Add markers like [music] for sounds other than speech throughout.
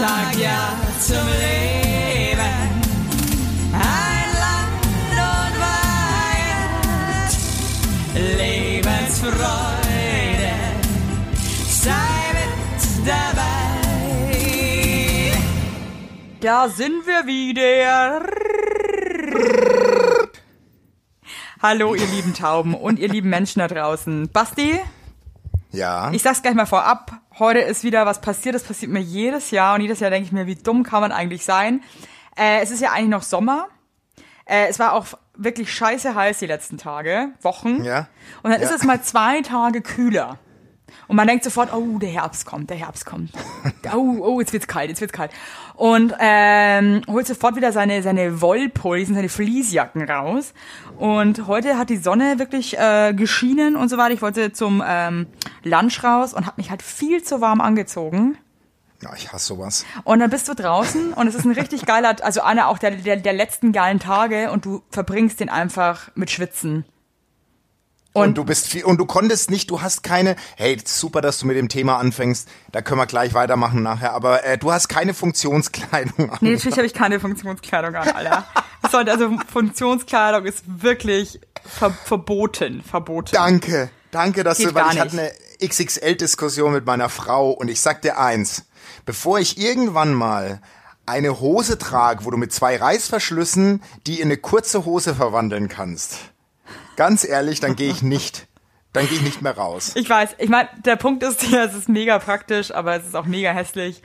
sag ja zum Leben. Ein Land und Weihend, Lebensfreude, sei mit dabei. Da sind wir wieder. Hallo, ihr lieben Tauben und ihr lieben Menschen da draußen. Basti, Ja. ich sag's gleich mal vorab. Heute ist wieder was passiert. Das passiert mir jedes Jahr und jedes Jahr denke ich mir, wie dumm kann man eigentlich sein? Äh, es ist ja eigentlich noch Sommer. Äh, es war auch wirklich scheiße heiß die letzten Tage, Wochen. Ja. Und dann Ja. ist es mal zwei Tage kühler. Und man denkt sofort, oh, der Herbst kommt, der Herbst kommt. Oh, oh, jetzt wird's kalt, jetzt wird's kalt. Und ähm, holt sofort wieder seine, seine Wollpullis und seine Fließjacken raus. Und heute hat die Sonne wirklich äh, geschienen und so weiter. Ich wollte zum ähm, Lunch raus und habe mich halt viel zu warm angezogen. ja, ich hasse sowas. Und dann bist du draußen und es ist ein richtig geiler, also einer auch der, der, der letzten geilen Tage und du verbringst den einfach mit Schwitzen. Und, du bist viel, und du konntest nicht, du hast keine, hey, super, dass du mit dem Thema anfängst, da können wir gleich weitermachen nachher, aber äh, du hast keine Funktionskleidung an. Nee, natürlich habe ich keine Funktionskleidung an, Alter. [laughs] Sollte, also Funktionskleidung ist wirklich ver verboten, verboten. Danke, danke, dass Geht du, weil ich hatte eine XXL-Diskussion mit meiner Frau und ich sag dir eins, bevor ich irgendwann mal eine Hose trage, wo du mit zwei Reißverschlüssen die in eine kurze Hose verwandeln kannst, ganz ehrlich, dann gehe ich nicht, dann gehe ich nicht mehr raus. Ich weiß, ich meine, der Punkt ist [laughs] ja, es ist mega praktisch, aber es ist auch mega hässlich.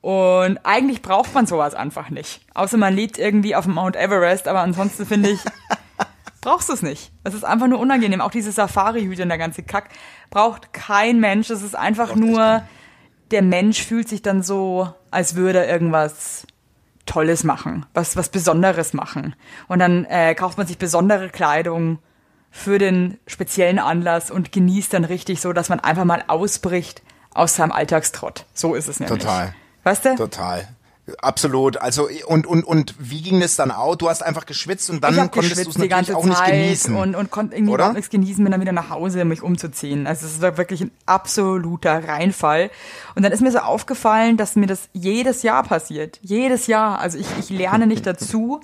Und eigentlich braucht man sowas einfach nicht. Außer man lebt irgendwie auf dem Mount Everest, aber ansonsten finde ich, [laughs] brauchst du es nicht. Es ist einfach nur unangenehm. Auch diese Safari-Hüte und der ganze Kack braucht kein Mensch. Es ist einfach Braucht nur, der Mensch fühlt sich dann so, als würde er irgendwas Tolles machen, was, was Besonderes machen. Und dann äh, kauft man sich besondere Kleidung für den speziellen Anlass und genießt dann richtig so, dass man einfach mal ausbricht aus seinem Alltagstrott. So ist es nämlich. Total. Weißt du? Total. Absolut. Also und und und wie ging das dann aus? Du hast einfach geschwitzt und dann konntest du es natürlich auch nicht Zeit genießen. und, und konnte irgendwie Oder? nichts genießen, bin dann wieder nach Hause, um mich umzuziehen. Also es war wirklich ein absoluter Reinfall. Und dann ist mir so aufgefallen, dass mir das jedes Jahr passiert. Jedes Jahr. Also ich, ich lerne nicht [laughs] dazu.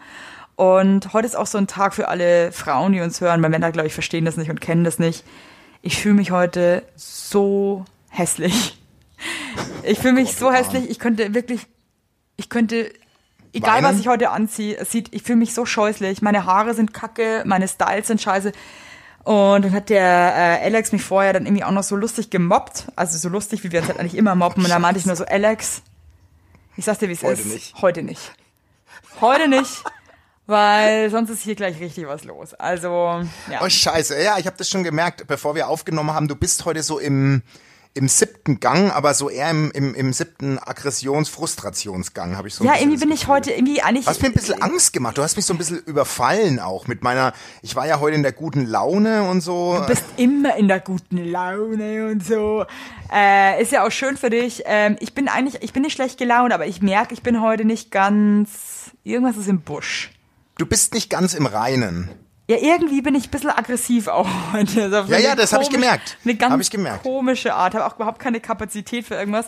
Und heute ist auch so ein Tag für alle Frauen, die uns hören, weil Männer, glaube ich, verstehen das nicht und kennen das nicht. Ich fühle mich heute so hässlich. Ich fühle mich Gott, so hässlich, ich könnte wirklich, ich könnte, egal Weinen? was ich heute anziehe, es sieht, ich fühle mich so scheußlich. Meine Haare sind kacke, meine Styles sind scheiße. Und dann hat der äh, Alex mich vorher dann irgendwie auch noch so lustig gemobbt. Also so lustig, wie wir uns halt eigentlich immer mobben. Und da meinte ich nur so, Alex, ich sag's dir, wie es Heute ist. nicht. Heute nicht. Heute nicht. Weil sonst ist hier gleich richtig was los. Also, ja. Oh scheiße, ja, ich habe das schon gemerkt, bevor wir aufgenommen haben. Du bist heute so im im siebten Gang, aber so eher im, im, im siebten Aggressions-Frustrationsgang, habe ich so ein Ja, irgendwie bin ich heute irgendwie eigentlich. Du hast mir ein bisschen Angst gemacht. Du hast mich so ein bisschen überfallen auch mit meiner. Ich war ja heute in der guten Laune und so. Du bist immer in der guten Laune und so. Äh, ist ja auch schön für dich. Ähm, ich bin eigentlich, ich bin nicht schlecht gelaunt, aber ich merke, ich bin heute nicht ganz. Irgendwas ist im Busch. Du bist nicht ganz im Reinen. Ja, irgendwie bin ich ein bisschen aggressiv auch heute. Also Ja, ja, das hab ich gemerkt. Eine ganz Hab ich gemerkt. komische Art. Habe auch überhaupt keine Kapazität für irgendwas.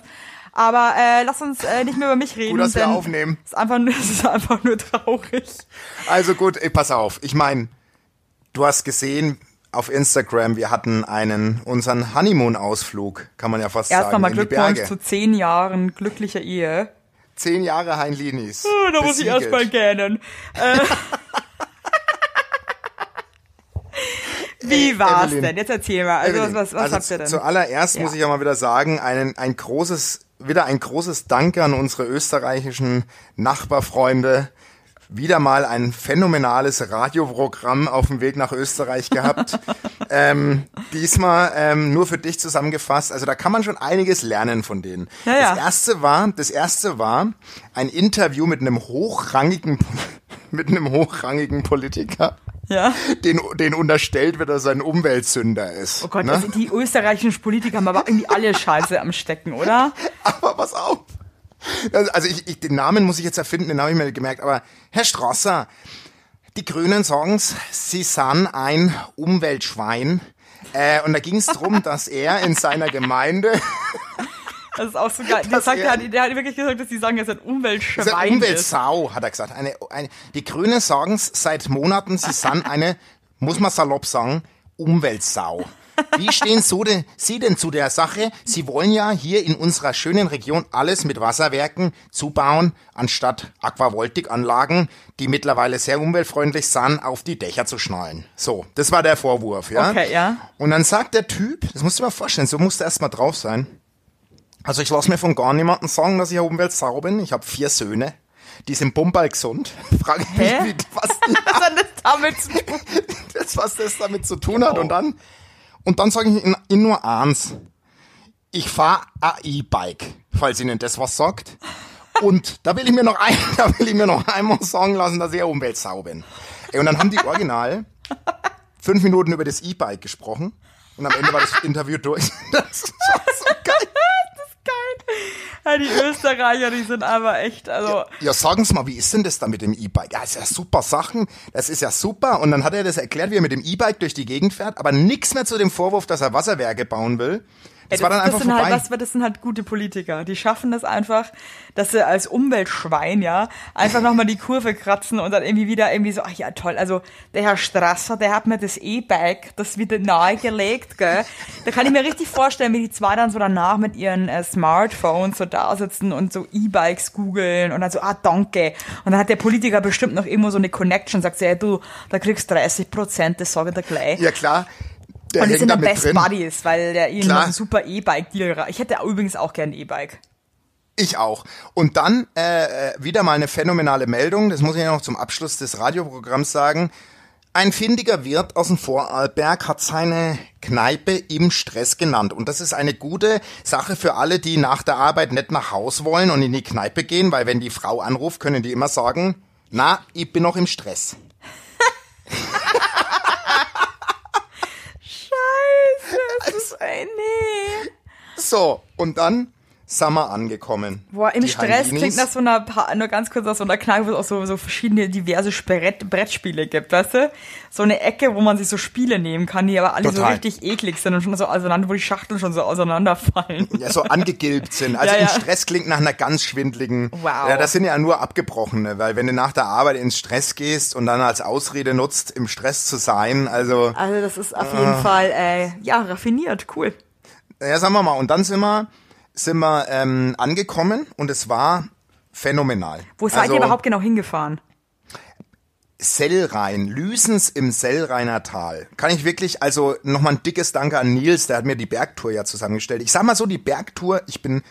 Aber äh, lass uns äh, nicht mehr über mich reden. Gut, dass wir aufnehmen. Es ist einfach, nur- [laughs] es ist einfach nur traurig. Also gut, ey, pass auf. Ich meine, du hast gesehen auf Instagram, wir hatten einen unseren Honeymoon-Ausflug, kann man ja fast Erst sagen, nochmal in die Glückwunsch zu zehn Jahren glücklicher Ehe. Zehn Jahre Heinlinis. Oh, da muss ich Besiegelt. erst mal gähnen. Äh. [laughs] Wie war's Evelyn. denn? Jetzt erzähl mal. Also, was, Evelyn, was, was also habt ihr denn? Zuallererst Ja. muss ich ja mal wieder sagen, einen, ein großes, wieder ein großes Danke an unsere österreichischen Nachbarfreunde. Wieder mal ein phänomenales Radioprogramm auf dem Weg nach Österreich gehabt. [laughs] ähm, diesmal ähm, nur für dich zusammengefasst. Also da kann man schon einiges lernen von denen. Ja, ja. Das erste war, das erste war ein Interview mit einem hochrangigen, [laughs] mit einem hochrangigen Politiker ja. den, den unterstellt wird, dass er ein Umweltsünder ist. Oh Gott, ne? also die österreichischen Politiker haben aber irgendwie alle Scheiße am Stecken, oder? [laughs] Aber pass auf. Also also ich, ich, den Namen muss ich jetzt erfinden, den habe ich mir nicht gemerkt. Aber Herr Strasser, die Grünen sagen's, sie sind ein Umweltschwein. Äh, und da ging es darum, dass er in seiner Gemeinde [laughs] Das ist auch so geil. Der, sagt, der, er- hat, der hat wirklich gesagt, dass die sagen, er ist ein Umweltschwein. Ist ist. Umweltsau, hat er gesagt. Eine, eine, die Grünen sagen es seit Monaten, sie sind eine, muss man salopp sagen, Umweltsau. Wie stehen so de, Sie denn zu der Sache? Sie wollen ja hier in unserer schönen Region alles mit Wasserwerken zubauen, anstatt Aquavoltikanlagen, die mittlerweile sehr umweltfreundlich sind, auf die Dächer zu schnallen. So, das war der Vorwurf, ja? Okay, ja. Und dann sagt der Typ, das musst du dir mal vorstellen, so musst du erst mal drauf sein. Also ich lasse mir von gar niemandem sagen, dass ich eine Umweltsau bin. Ich habe vier Söhne. Die sind bumball gesund. [laughs] Frage ich mich, Hä? wie, was, [laughs] das damit zu tun? [laughs] das, was das damit zu tun hat. Und dann, und dann sage ich Ihnen nur eins. Ich fahre ein E-Bike, falls Ihnen das was sagt. Und da will ich mir noch ein, [laughs] da will ich mir noch einmal sagen lassen, dass ich eine Umweltsau bin. Und dann haben die original fünf Minuten über das E-Bike gesprochen. Und am Ende war das Interview durch. [laughs] Das war so geil. Ja, die Österreicher, die sind aber echt, also. Ja, sagen Sie mal, wie ist denn das da mit dem E-Bike? Ja, ist ja super Sachen, das ist ja super. Und dann hat er das erklärt, wie er mit dem E-Bike durch die Gegend fährt, aber nix mehr zu dem Vorwurf, dass er Wasserwerke bauen will. Das, war dann einfach sind vorbei. halt, was, das sind halt gute Politiker. Die schaffen das einfach, dass sie als Umweltschwein, ja, einfach nochmal die Kurve kratzen und dann irgendwie wieder irgendwie so, ach ja, toll. Also, der Herr Strasser, der hat mir das E-Bike, das wieder nahegelegt, gell. Da kann ich mir richtig vorstellen, wie die zwei dann so danach mit ihren äh, Smartphones so da sitzen und so E-Bikes googeln und dann so, ah, danke. Und dann hat der Politiker bestimmt noch irgendwo so eine Connection, sagt sie, ey, du, da kriegst 30 Prozent, das sage ich dir gleich. ja klar, der Und die sind mit Best drin. Buddies, weil der ihnen Klar. einen super E-Bike-Deal ra- Ich hätte übrigens auch gern ein E-Bike. Ich auch. Und dann äh, äh, wieder mal eine phänomenale Meldung, das muss ich ja noch zum Abschluss des Radioprogramms sagen. Ein findiger Wirt aus dem Vorarlberg hat seine Kneipe im Stress genannt. Und das ist eine gute Sache für alle, die nach der Arbeit nicht nach Haus wollen und in die Kneipe gehen, weil wenn die Frau anruft, können die immer sagen, na, ich bin noch im Stress. [laughs] Scheiße, das ist, ey, nee. So, und dann wir angekommen. Boah, im Die Stress Heinis. klingt nach so einer, Pa- nur ganz kurz aus so einer Kneipe, wo es auch so, so verschiedene diverse Brett, Brettspiele gibt, weißt du? So eine Ecke, wo man sich so Spiele nehmen kann, die aber alle so Total. richtig eklig sind und schon so auseinander, wo die Schachteln schon so auseinanderfallen. ja, so angegilbt sind. [laughs] Also Ja, im ja. Stress klingt nach einer ganz schwindligen. Wow. Ja, das sind ja nur abgebrochene, weil wenn du nach der Arbeit ins Stress gehst und dann als Ausrede nutzt, im Stress zu sein, also Also das ist auf jeden Fall, äh, ja, raffiniert, cool. ja, sagen wir mal, und dann sind wir sind wir ähm, angekommen und es war phänomenal. Wo seid also, ihr überhaupt genau hingefahren? Sellrhein, Lüsens im Sellrheiner Tal. Kann ich wirklich, also nochmal ein dickes Danke an Nils, der hat mir die Bergtour ja zusammengestellt. Ich sag mal so, die Bergtour, ich bin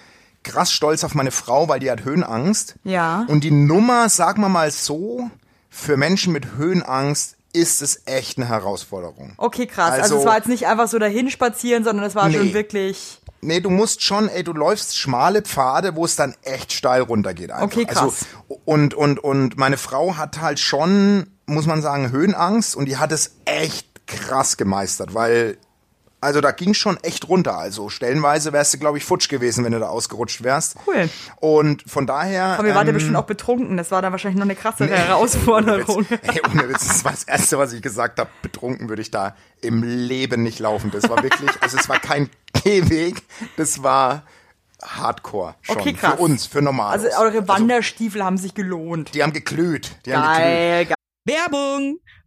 krass stolz auf meine Frau, weil die hat Höhenangst. Ja. Und die Nummer, sagen wir mal so, für Menschen mit Höhenangst ist es echt eine Herausforderung. Okay, krass. Also, Also- es war jetzt nicht einfach so dahin spazieren, sondern es war schon Nee. wirklich. Nee, du musst schon, ey, du läufst schmale Pfade, wo es dann echt steil runtergeht. Einfach. Okay, krass. Also, und, und, und meine Frau hat halt schon, muss man sagen, Höhenangst und die hat es echt krass gemeistert, weil, also da ging schon echt runter. Also stellenweise wärst du, glaube ich, futsch gewesen, wenn du da ausgerutscht wärst. Cool. Und von daher. Aber wart ja ähm, bestimmt auch betrunken. Das war dann wahrscheinlich noch eine krassere Herausforderung. [laughs] Ey, ohne Witz, das war das Erste, was ich gesagt habe. Betrunken würde ich da im Leben nicht laufen. Das war wirklich, also es war kein Gehweg, das war Hardcore schon. Okay, krass. Für uns, für normal. Also eure Wanderstiefel haben sich gelohnt. die haben geglüht. Die haben geglüht. Geil, geil. Werbung!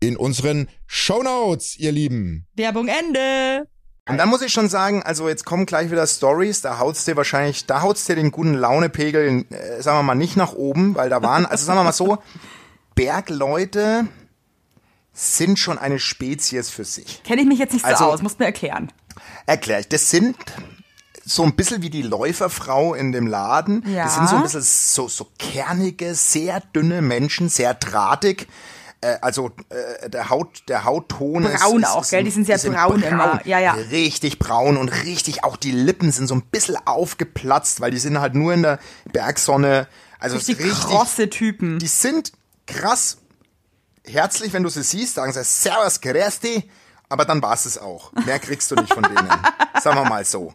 in unseren Shownotes, ihr Lieben. Werbung Ende. Und dann muss ich schon sagen, also jetzt kommen gleich wieder Stories, da haut's dir wahrscheinlich, da haut's dir den guten Launepegel, äh, sagen wir mal, nicht nach oben, weil da waren, also sagen wir mal so, [laughs] Bergleute sind schon eine Spezies für sich. Kenne ich mich jetzt nicht so Also- aus, musst mir erklären. Erklär ich, das sind so ein bisschen wie die Läuferfrau in dem Laden. Ja. Das sind so ein bisschen so, so kernige, sehr dünne Menschen, sehr drahtig. Äh, also äh, der Haut, der Hautton ist, Braun ist, auch, ist, gell? Die sind sehr braun immer. Ja, ja. Richtig braun und richtig, auch die Lippen sind so ein bisschen aufgeplatzt, weil die sind halt nur in der Bergsonne. Also Richtig, richtig, krosse Typen. die sind krass herzlich, wenn du sie siehst, sagen sie Servus, dich, aber dann war's es auch. Mehr kriegst du nicht von denen. [laughs] sagen wir mal so.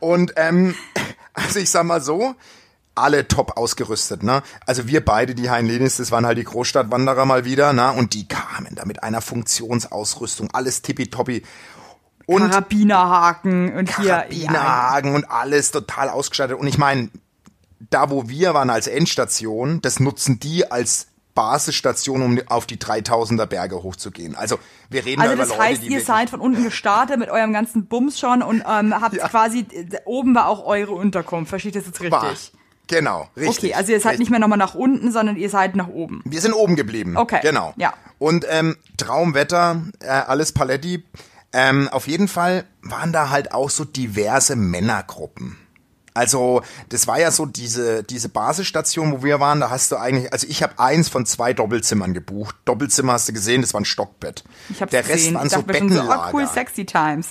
Und ähm, also ich sag mal so, alle top ausgerüstet, ne? Also wir beide, die Heinlenis, das waren halt die Großstadtwanderer mal wieder, ne? Und die kamen da mit einer Funktionsausrüstung, alles tippitoppi. Und Karabinerhaken und hier. Ja, Karabinerhaken und alles total ausgestattet. Und ich meine, da wo wir waren als Endstation, das nutzen die als Basisstation, um auf die 3000er Berge hochzugehen. Also wir reden Also da über das Leute, heißt, die ihr wirklich- seid von unten gestartet mit eurem ganzen Bums schon und ähm, habt Ja. quasi, oben war auch eure Unterkunft. Verstehe ich das jetzt richtig? War. Genau, richtig. Okay, also ihr seid richtig. nicht mehr nochmal nach unten, sondern ihr seid nach oben. Wir sind oben geblieben. Okay, Genau. ja. Und ähm, Traumwetter, äh, alles Paletti. Ähm, auf jeden Fall waren da halt auch so diverse Männergruppen. Also das war ja so diese diese Basisstation, wo wir waren. Da hast du eigentlich, also ich habe eins von zwei Doppelzimmern gebucht. Doppelzimmer hast du gesehen, das war ein Stockbett. Ich hab's Der Rest gesehen. waren ich so schon so, Bettenlager. oh cool, sexy times.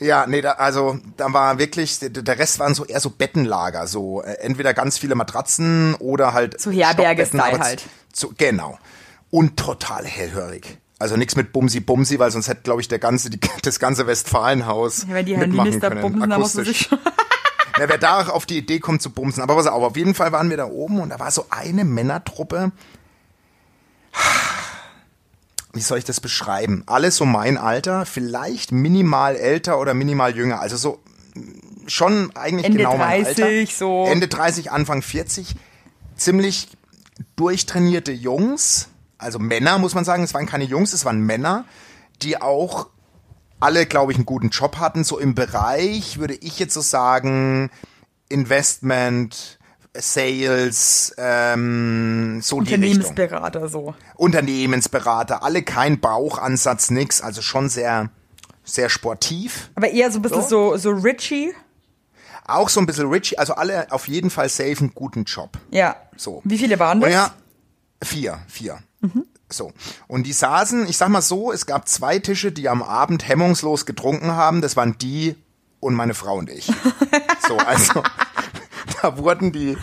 Ja, nee, da, also da war wirklich, der- Rest waren so eher so Bettenlager, so äh, entweder ganz viele Matratzen oder halt So Herberge-Style halt. So, genau. Und total hellhörig. Also nichts mit Bumsi Bumsi, weil sonst hätte, glaube ich, der ganze, die, [laughs] das ganze Westfalenhaus Ja, wenn die mitmachen Handys da können, bumsen, dann muss akustisch. sich schon. [laughs] Na, wer da auf die Idee kommt zu bumsen. Aber pass auf, auf jeden Fall waren wir da oben und da war so eine Männertruppe. Wie soll ich das beschreiben? Alles so mein Alter, vielleicht minimal älter oder minimal jünger. Also so schon eigentlich Ende genau mein 30, Alter. so. Ende 30, Anfang 40. Ziemlich durchtrainierte Jungs, also Männer muss man sagen, es waren keine Jungs, es waren Männer, die auch alle, glaube ich, einen guten Job hatten. So im Bereich, würde ich jetzt so sagen, Investment, Sales, ähm, so die Richtung. Unternehmensberater so. Unternehmensberater, alle kein Bauchansatz, nix, also schon sehr, sehr sportiv. Aber eher so ein bisschen so, so Richie. Auch so ein bisschen rich, also alle auf jeden Fall safe einen guten Job. Ja. So. Wie viele waren das? ja, vier, vier. So. Und die saßen, ich sag mal so, es gab zwei Tische, die am Abend hemmungslos getrunken haben. Das waren die und meine Frau und ich. [laughs] so, also da wurden die,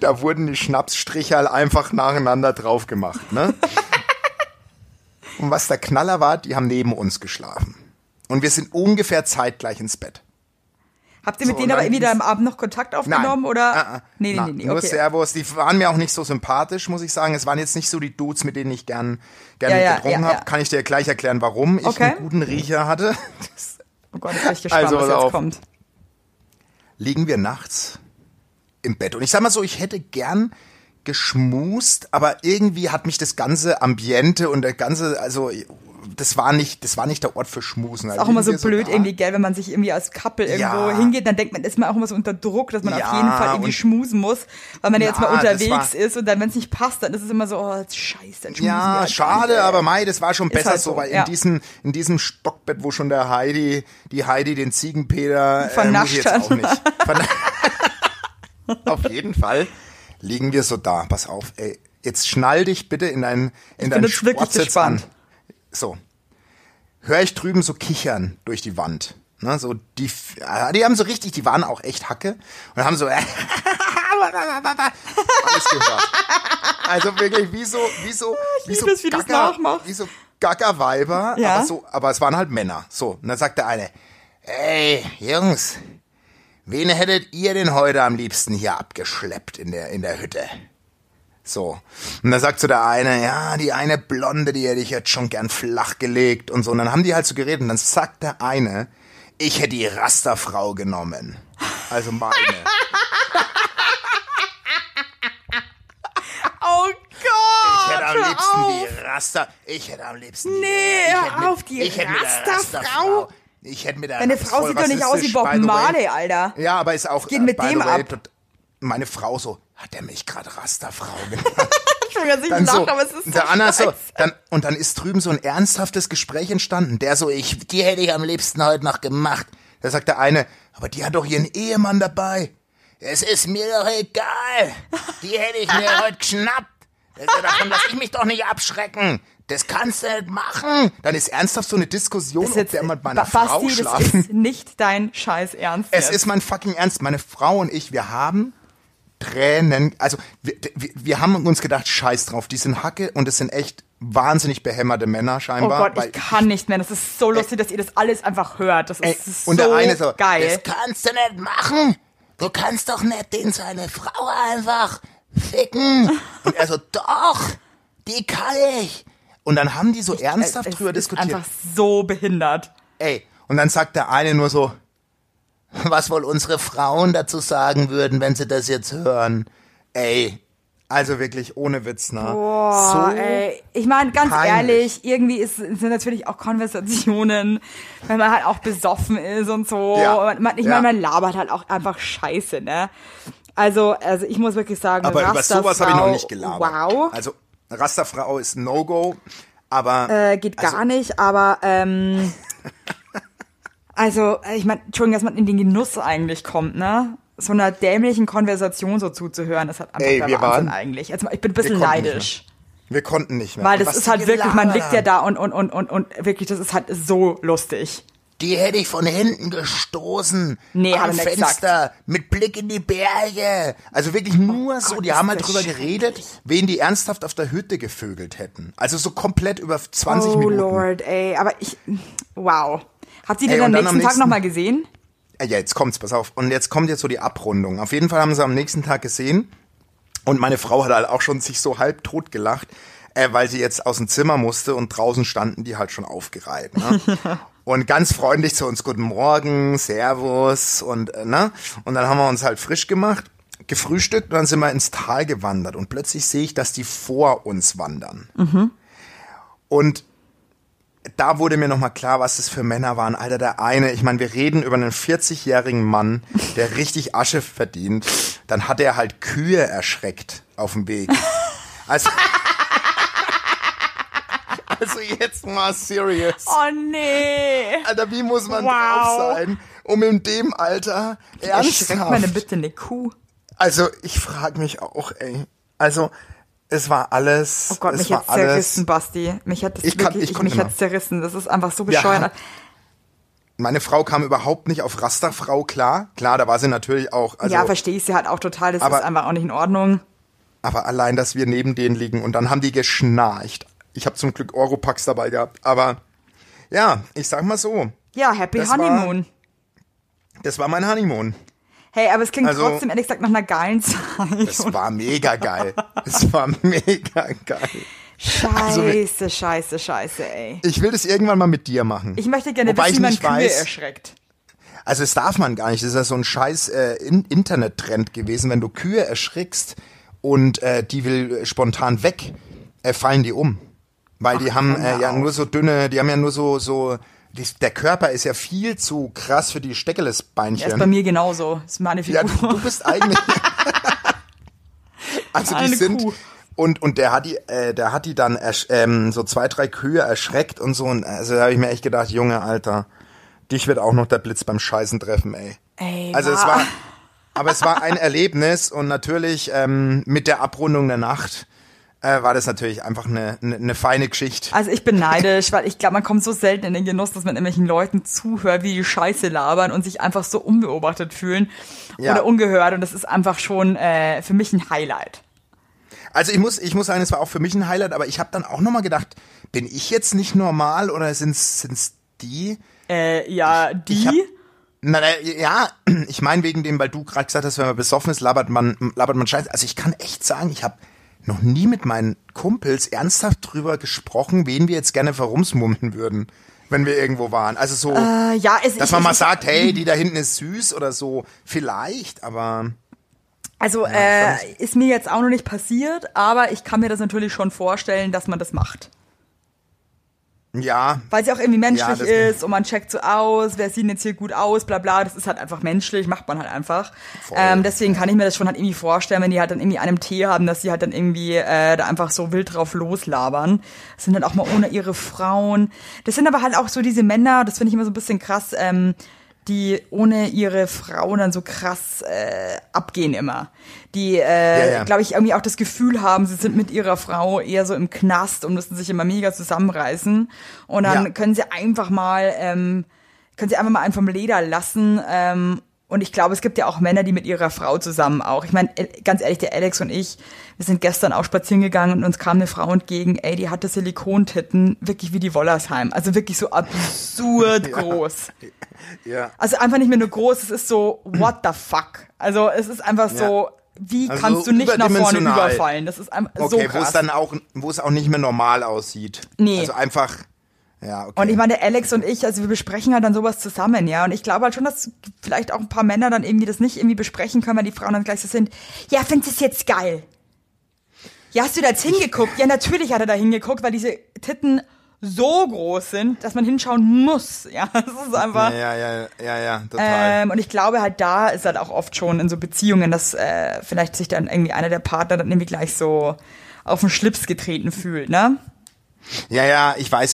da wurden die Schnapsstricherl einfach nacheinander drauf gemacht, ne? [laughs] Und was der Knaller war, die haben neben uns geschlafen. Und wir sind ungefähr zeitgleich ins Bett. Habt ihr mit So, denen aber ging's- am Abend noch Kontakt aufgenommen Nein. oder? Ah, ah. Nee, Na, nee, nee, Nur okay. Servus. Die waren mir auch nicht so sympathisch, muss ich sagen. Es waren jetzt nicht so die Dudes, mit denen ich gern, gern Ja, ja, getrunken ja, habe. Kann ich dir gleich erklären, warum ich Okay. einen guten Riecher hatte. Das Oh Gott, jetzt bin ich gespannt, Also, was jetzt auf. kommt. liegen wir nachts im Bett. Und ich sag mal so, ich hätte gern geschmust, aber irgendwie hat mich das ganze Ambiente und der ganze, also das war nicht, das war nicht der Ort für Schmusen. Ist auch immer so blöd irgendwie, gell, wenn man sich irgendwie als Couple irgendwo Ja. hingeht, dann denkt man, ist man auch immer so unter Druck, dass man Ja, auf jeden Fall irgendwie schmusen muss, weil man ja jetzt mal das unterwegs war- ist und dann, wenn es nicht passt, dann ist es immer so, oh, scheiße, dann schmusen Ja, halt schade, aber. Mai, das war schon besser halt so, so, weil ja. in diesem, in diesem Stockbett, wo schon der Heidi, die Heidi den Ziegenpeter, äh, muss ich Vernascht jetzt hat. auch nicht. [laughs] Auf jeden Fall liegen wir so da. Pass auf, ey. Jetzt schnall dich bitte in dein, in deinen Sportsitz an. gespannt. So. Hör ich drüben so kichern durch die Wand. Ne, so die, ja, die haben so richtig, die waren auch echt Hacke und haben so [laughs] alles gehört. Also wirklich wie so, wie so, wie so wie Gacker, wie so Gaggerweiber, Ja. aber so, aber es waren halt Männer. So, und dann sagt der eine, ey, Jungs, wen hättet ihr denn heute am liebsten hier abgeschleppt in der, in der Hütte? So. Und dann sagt so der eine, ja, die eine Blonde, die hätte ich jetzt schon gern flachgelegt und so. Und dann haben die halt so geredet und dann sagt der eine, ich hätte die Rasterfrau genommen. Also meine. [laughs] Oh Ich hätte Gott, am liebsten auf. die Raster. Ich hätte am liebsten die. Nee, ich hör hätte auf, die ich Rasterfrau. Rasterfrau. Ich hätte mit der Deine Frau sieht doch nicht aus wie Bob. Marley, Alter. Ja, aber ist auch. geht mit the dem way, ab? Meine Frau so, hat er mich gerade Rasterfrau genannt? [laughs] Ich Dann lache, so, aber es ist so der Anna so, dann, und dann ist drüben so ein ernsthaftes Gespräch entstanden. Der so, ich, die hätte ich am liebsten heute noch gemacht. Da sagt der eine, aber die hat doch ihren Ehemann dabei. Es ist mir doch egal. Die hätte ich mir [laughs] heute geschnappt. Davon lass ich mich doch nicht abschrecken. Das kannst du nicht machen. Dann ist ernsthaft so eine Diskussion, Das ist ob der mit meiner Ba- Frau Basti, das schlafen. ist nicht dein Scheiß Ernst. Es jetzt. ist mein fucking Ernst. Meine Frau und ich, wir haben Tränen. Also wir, wir, wir haben uns gedacht, scheiß drauf, die sind Hacke und es sind echt wahnsinnig behämmerte Männer Oh scheinbar. Gott, ich kann nicht mehr. Das ist so lustig, dass ihr das alles einfach hört. Das ist Ey, so und der eine so, geil. das kannst du nicht machen. Du kannst doch nicht den seine Frau einfach ficken. [laughs] Und er so, doch, die kann ich. Und dann haben die so ernsthaft es drüber ist diskutiert. einfach so behindert. Ey, und dann sagt der eine nur so, was wohl unsere Frauen dazu sagen würden, wenn sie das jetzt hören. Ey, also wirklich ohne Witz, ne? Boah, so, ey. Ich meine, ganz peinlich. ehrlich, irgendwie ist, sind natürlich auch Konversationen, wenn man halt auch besoffen ist und so. Ja, Man, man, ich ja. meine, man labert halt auch einfach Scheiße, ne? Also, also ich muss wirklich sagen, aber über sowas habe ich noch nicht gelabert. Wow. Also, Rasterfrau ist No-Go, aber Äh, geht gar also, nicht, aber ähm, [laughs] also ich meine, Entschuldigung, dass man in den Genuss eigentlich kommt, ne? So einer dämlichen Konversation so zuzuhören, das hat einfach Ey, der wir Wahnsinn waren- eigentlich. Also ich bin ein bisschen neidisch. wir konnten nicht mehr. Weil das ist halt wirklich, man liegt ja da und, und, und, und, und wirklich, das ist halt so lustig. Die hätte ich von hinten gestoßen. Nee, hat am er Fenster, mit Blick in die Berge. Also wirklich nur so, die ist haben halt drüber geredet, wen die ernsthaft auf der Hütte gevögelt hätten. Also so komplett über 20 oh Minuten. Lord, ey, aber ich, wow. Habt ihr den Ey, am nächsten am Tag nächsten- nochmal gesehen? Äh, Ja, jetzt kommt's, pass auf. Und jetzt kommt jetzt so die Abrundung. Auf jeden Fall haben sie am nächsten Tag gesehen. Und meine Frau hat halt auch schon sich so halb tot gelacht, äh, weil sie jetzt aus dem Zimmer musste und draußen standen die halt schon aufgereiht. Ne? [laughs] und ganz freundlich zu uns, guten Morgen, Servus und äh, ne? Und dann haben wir uns halt frisch gemacht, gefrühstückt und dann sind wir ins Tal gewandert. Und plötzlich sehe ich, dass die vor uns wandern. Und da wurde mir nochmal klar, was das für Männer waren. Alter, der eine, ich meine, wir reden über einen 40-jährigen Mann, der [laughs] richtig Asche verdient. Dann hat er halt Kühe erschreckt auf dem Weg. [laughs] Also, also jetzt mal serious. Oh nee. Alter, wie muss man Wow. drauf sein, um in dem Alter Erschreckt man denn ernsthaft... bitte eine Kuh? Also, ich frage mich auch, ey. Also, es war alles... Oh Gott, mich hat's alles, zerrissen, Basti. Mich hat das Ich kann- wirklich, ich ich, mich immer. hat's zerrissen. Das ist einfach so bescheuert. haben- Meine Frau kam überhaupt nicht auf Rasterfrau klar. Klar, da war sie natürlich auch. Also, ja, verstehe ich sie halt auch total. Das aber- ist einfach auch nicht in Ordnung. aber allein, dass wir neben denen liegen und dann haben die geschnarcht. Ich habe zum Glück Oropax dabei gehabt. Aber ja, ich sag mal so, Ja, Happy Das war- Honeymoon. das war mein Honeymoon. Hey, aber es klingt Also- trotzdem ehrlich gesagt nach einer geilen Zeit. Es war mega geil. es war mega geil. Scheiße, wir- scheiße, scheiße, ey. Ich will das irgendwann mal mit dir machen. Ich möchte gerne Wobei wissen, wie man Kühe weiß- erschreckt. Also das darf man gar nicht. Das ist ja so ein scheiß äh, in Internet-Trend gewesen. Wenn du Kühe erschrickst und äh, die will spontan weg, äh, fallen die um. Weil die haben äh, ja nur so dünne, die haben ja nur so, so, die, der Körper ist ja viel zu krass für die Ja, ist Steckelesbeinchen. bei mir genauso. Ist meine Ja, Figur. du, du bist eigentlich. [laughs] also die Eine sind. Kuh. Und, und der hat die, äh, der hat die dann ähm, so zwei, drei Kühe erschreckt und so. Und also da habe ich mir echt gedacht, Junge, Alter, dich wird auch noch der Blitz beim Scheißen treffen, ey. Ey, Also es wa- war, aber es war ein Erlebnis und natürlich ähm, mit der Abrundung der Nacht äh, war das natürlich einfach eine, eine, eine feine Geschichte. Also ich bin [laughs] neidisch, weil ich glaube, man kommt so selten in den Genuss, dass man irgendwelchen Leuten zuhört, wie die Scheiße labern und sich einfach so unbeobachtet fühlen Ja. oder ungehört. Und das ist einfach schon äh, für mich ein Highlight. Also ich muss, ich muss sagen, es war auch für mich ein Highlight, aber ich habe dann auch nochmal gedacht, bin ich jetzt nicht normal oder sind's, sind's die? Äh, ja, die. Ich hab- Na, na, ja, [clears throat] ich meine wegen dem, weil du gerade gesagt hast, wenn man besoffen ist, labert man, labert man Scheiße. Also ich kann echt sagen, ich habe noch nie mit meinen Kumpels ernsthaft drüber gesprochen, wen wir jetzt gerne verrumsmummen würden, wenn wir irgendwo waren. Also so, äh, ja, es, dass ich, man mal ich, sagt, hey, die da hinten ist süß oder so, vielleicht, aber Also äh, ist mir jetzt auch noch nicht passiert, aber ich kann mir das natürlich schon vorstellen, dass man das macht. Ja, Weil sie auch irgendwie menschlich Ja, ist und man checkt so aus, wer sieht denn jetzt hier gut aus, bla bla. Das ist halt einfach menschlich, macht man halt einfach. Voll. Ähm, deswegen kann ich mir das schon halt irgendwie vorstellen, wenn die halt dann irgendwie einen Tee haben, dass sie halt dann irgendwie äh, da einfach so wild drauf loslabern. Das sind dann auch mal ohne ihre Frauen. Das sind aber halt auch so diese Männer, das finde ich immer so ein bisschen krass, ähm, die ohne ihre Frauen dann so krass äh, abgehen immer. Die, äh, Ja, ja. glaube ich, irgendwie auch das Gefühl haben, sie sind mit ihrer Frau eher so im Knast und müssen sich immer mega zusammenreißen. Und dann Ja. können sie einfach mal, ähm, können sie einfach mal einen vom Leder lassen. Ähm, und ich glaube, es gibt ja auch Männer, die mit ihrer Frau zusammen auch. Ich meine, äh, ganz ehrlich, der Alex und ich, wir sind gestern auch spazieren gegangen und uns kam eine Frau entgegen, ey, die hatte Silikontitten, wirklich wie die Wollersheim. Also wirklich so absurd [laughs] groß. ja. Also einfach nicht mehr nur groß, es ist so, what the fuck? Also es ist einfach so, wie Also kannst du nicht nach vorne überfallen? Das ist einfach so Okay, wo es dann auch, wo es auch nicht mehr normal aussieht. Nee. Also einfach, ja, okay. Und ich meine, Alex und ich, also wir besprechen halt dann sowas zusammen, ja. Und ich glaube halt schon, dass vielleicht auch ein paar Männer dann irgendwie das nicht irgendwie besprechen können, weil die Frauen dann gleich so sind, ja, findest du es jetzt geil? Ja, hast du da jetzt hingeguckt? Ja, natürlich hat er da hingeguckt, weil diese Titten so groß sind, dass man hinschauen muss. Ja, [laughs] das ist einfach. ja, ja, ja, ja, ja, total. Ähm, und ich glaube halt, da ist halt auch oft schon in so Beziehungen, dass äh, vielleicht sich dann irgendwie einer der Partner dann irgendwie gleich so auf den Schlips getreten fühlt, ne? ja, ja, ich weiß.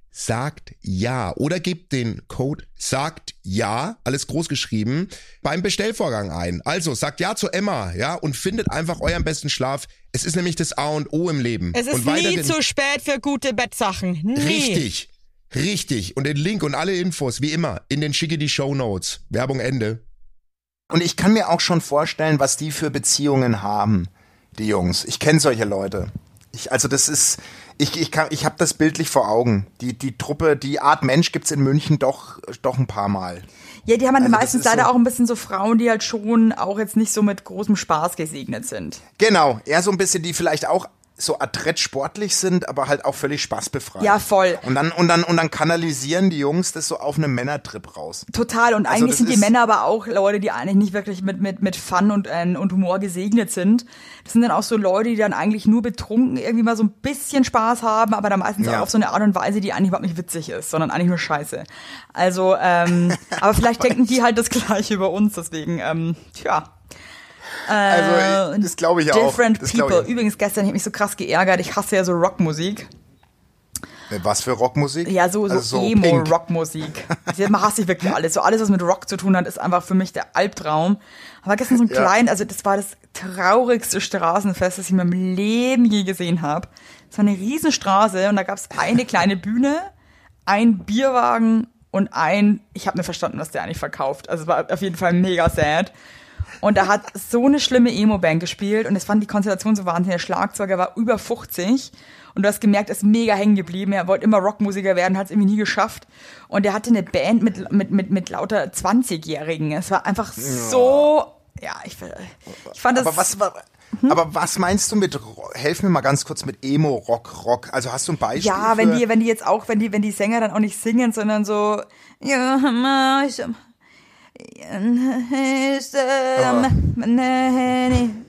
sagt ja oder gebt den Code sagt ja, alles groß geschrieben, beim Bestellvorgang ein. Also sagt ja zu Emma, ja, und findet einfach euren besten Schlaf. Es ist nämlich das A und O im Leben. Es ist und nie zu spät für gute Bettsachen. Nie. Richtig. Richtig. Und den Link und alle Infos, wie immer, in den schicke die Show Notes. Werbung Ende. Und ich kann mir auch schon vorstellen, was die für Beziehungen haben, die Jungs. Ich kenne solche Leute. Ich, also das ist, ich, ich, kann, ich habe das bildlich vor Augen. Die, die Truppe, die Art Mensch gibt's in München doch, doch ein paar Mal. Ja, die haben Also meistens ist leider so- auch ein bisschen so Frauen, die halt schon auch jetzt nicht so mit großem Spaß gesegnet sind. Genau, eher so ein bisschen, die vielleicht auch so adrett sportlich sind, aber halt auch völlig spaßbefreit. Ja, voll. Und dann, und dann, und dann kanalisieren die Jungs das so auf einem Männertrip raus. Total. Und Also eigentlich sind die Männer aber auch Leute, die eigentlich nicht wirklich mit, mit, mit Fun und, äh, und Humor gesegnet sind. Das sind dann auch so Leute, die dann eigentlich nur betrunken irgendwie mal so ein bisschen Spaß haben, aber dann meistens Ja. auch auf so eine Art und Weise, die eigentlich überhaupt nicht witzig ist, sondern eigentlich nur scheiße. Also, ähm, [laughs] aber vielleicht denken die halt das Gleiche über uns, deswegen, ähm, tja. Also, das glaube ich auch. Different Das People. ich. Übrigens, gestern, ich habe mich so krass geärgert. Ich hasse ja so Rockmusik. Was für Rockmusik? Ja, so, so, Also Pink. Emo-Rockmusik. Man hasst sich wirklich alles. So alles, was mit Rock zu tun hat, ist einfach für mich der Albtraum. Aber gestern so ein Ja. klein, also das war das traurigste Straßenfest, das ich in meinem Leben je gesehen habe. Es war eine Riesenstraße und da gab es eine kleine Bühne, ein Bierwagen und ein, ich habe mir verstanden, was der eigentlich verkauft. Also es war auf jeden Fall mega sad. Und da hat so eine schlimme Emo-Band gespielt und es fand die Konstellation so wahnsinnig. Der Schlagzeuger war über 50 und du hast gemerkt, er ist mega hängen geblieben. Er wollte immer Rockmusiker werden, hat es irgendwie nie geschafft. Und er hatte eine Band mit, mit, mit, mit lauter 20-Jährigen. Es war einfach so, ja, ich, ich fand das. Aber was, wa- Hm? aber was meinst du mit, helf mir mal ganz kurz mit Emo, Rock, Rock. Also hast du ein Beispiel? ja, wenn die, wenn die jetzt auch, wenn die, wenn die Sänger dann auch nicht singen, sondern so, ja, ich,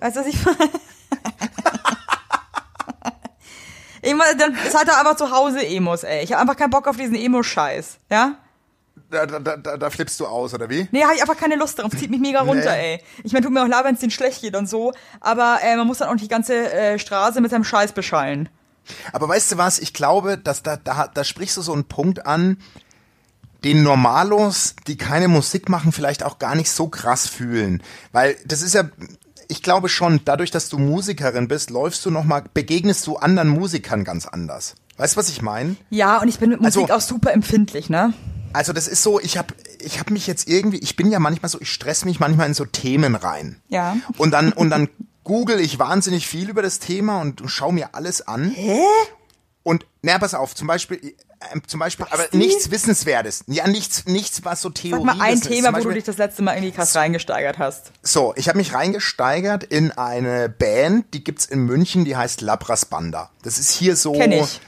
Weißt du, was ich meine? Ich meine, dann seid ihr einfach zu Hause Emos, ey. Ich habe einfach keinen Bock auf diesen Emo-Scheiß, ja? Da, da, da, da flippst du aus, oder wie? Nee, habe ich einfach keine Lust drauf. Zieht mich mega runter, Nee. ey. Ich meine, tut mir auch leid, wenn es denen schlecht geht und so, aber äh, man muss dann auch nicht die ganze äh, Straße mit seinem Scheiß beschallen. Aber weißt du was? Ich glaube, dass da, da, da sprichst du so einen Punkt an, den Normalos, die keine Musik machen, vielleicht auch gar nicht so krass fühlen. Weil das ist ja, ich glaube schon, dadurch, dass du Musikerin bist, läufst du nochmal, begegnest du anderen Musikern ganz anders. Weißt du, was ich meine? Ja, und ich bin mit Musik Also- auch super empfindlich, ne? Also das ist so, ich habe ich hab mich jetzt irgendwie, ich bin ja manchmal so, ich stress mich manchmal in so Themen rein. Ja. Und dann, und dann google ich wahnsinnig viel über das Thema und, und schaue mir alles an. Hä? Und, na, pass auf, zum Beispiel, zum Beispiel, aber nichts Wissenswertes. Ja, nichts, nichts, was so Theorie Sag mal ein ist. Thema, Zum wo du Beispiel- dich das letzte Mal irgendwie krass reingesteigert hast. So, ich habe mich reingesteigert in eine Band, die gibt's in München, die heißt Labras Banda. Das ist hier so. Kenn ich.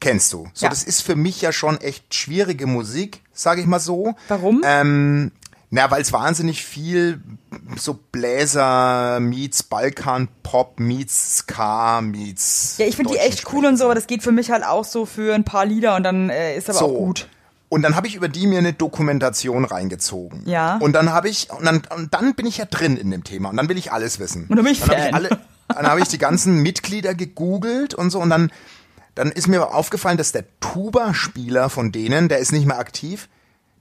Kennst du. So, Ja. das ist für mich ja schon echt schwierige Musik, sage ich mal so. Warum? Ähm, na, weil es wahnsinnig viel so Bläser meets Balkan Pop meets Ska meets Ja, ich finde die echt cool und so, aber das geht für mich halt auch so für ein paar Lieder und dann äh, ist aber so. auch gut. Und dann habe ich über die mir eine Dokumentation reingezogen. Ja. Und dann habe ich und dann, und dann bin ich ja drin in dem Thema und dann will ich alles wissen. Und dann bin ich dann habe ich Fan. alle dann habe ich die ganzen Mitglieder gegoogelt und so und dann dann ist mir aufgefallen, dass der Tuba-Spieler von denen, der ist nicht mehr aktiv,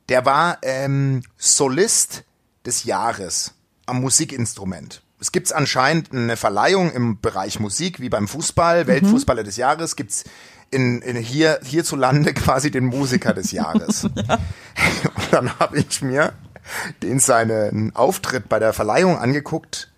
der war ähm, Solist des Jahres am Musikinstrument. Es gibt anscheinend eine Verleihung im Bereich Musik, wie beim Fußball, Weltfußballer des Jahres, gibt's in, in hier, hierzulande [laughs] quasi den Musiker des Jahres. [laughs] Und dann habe ich mir den seinen Auftritt bei der Verleihung angeguckt.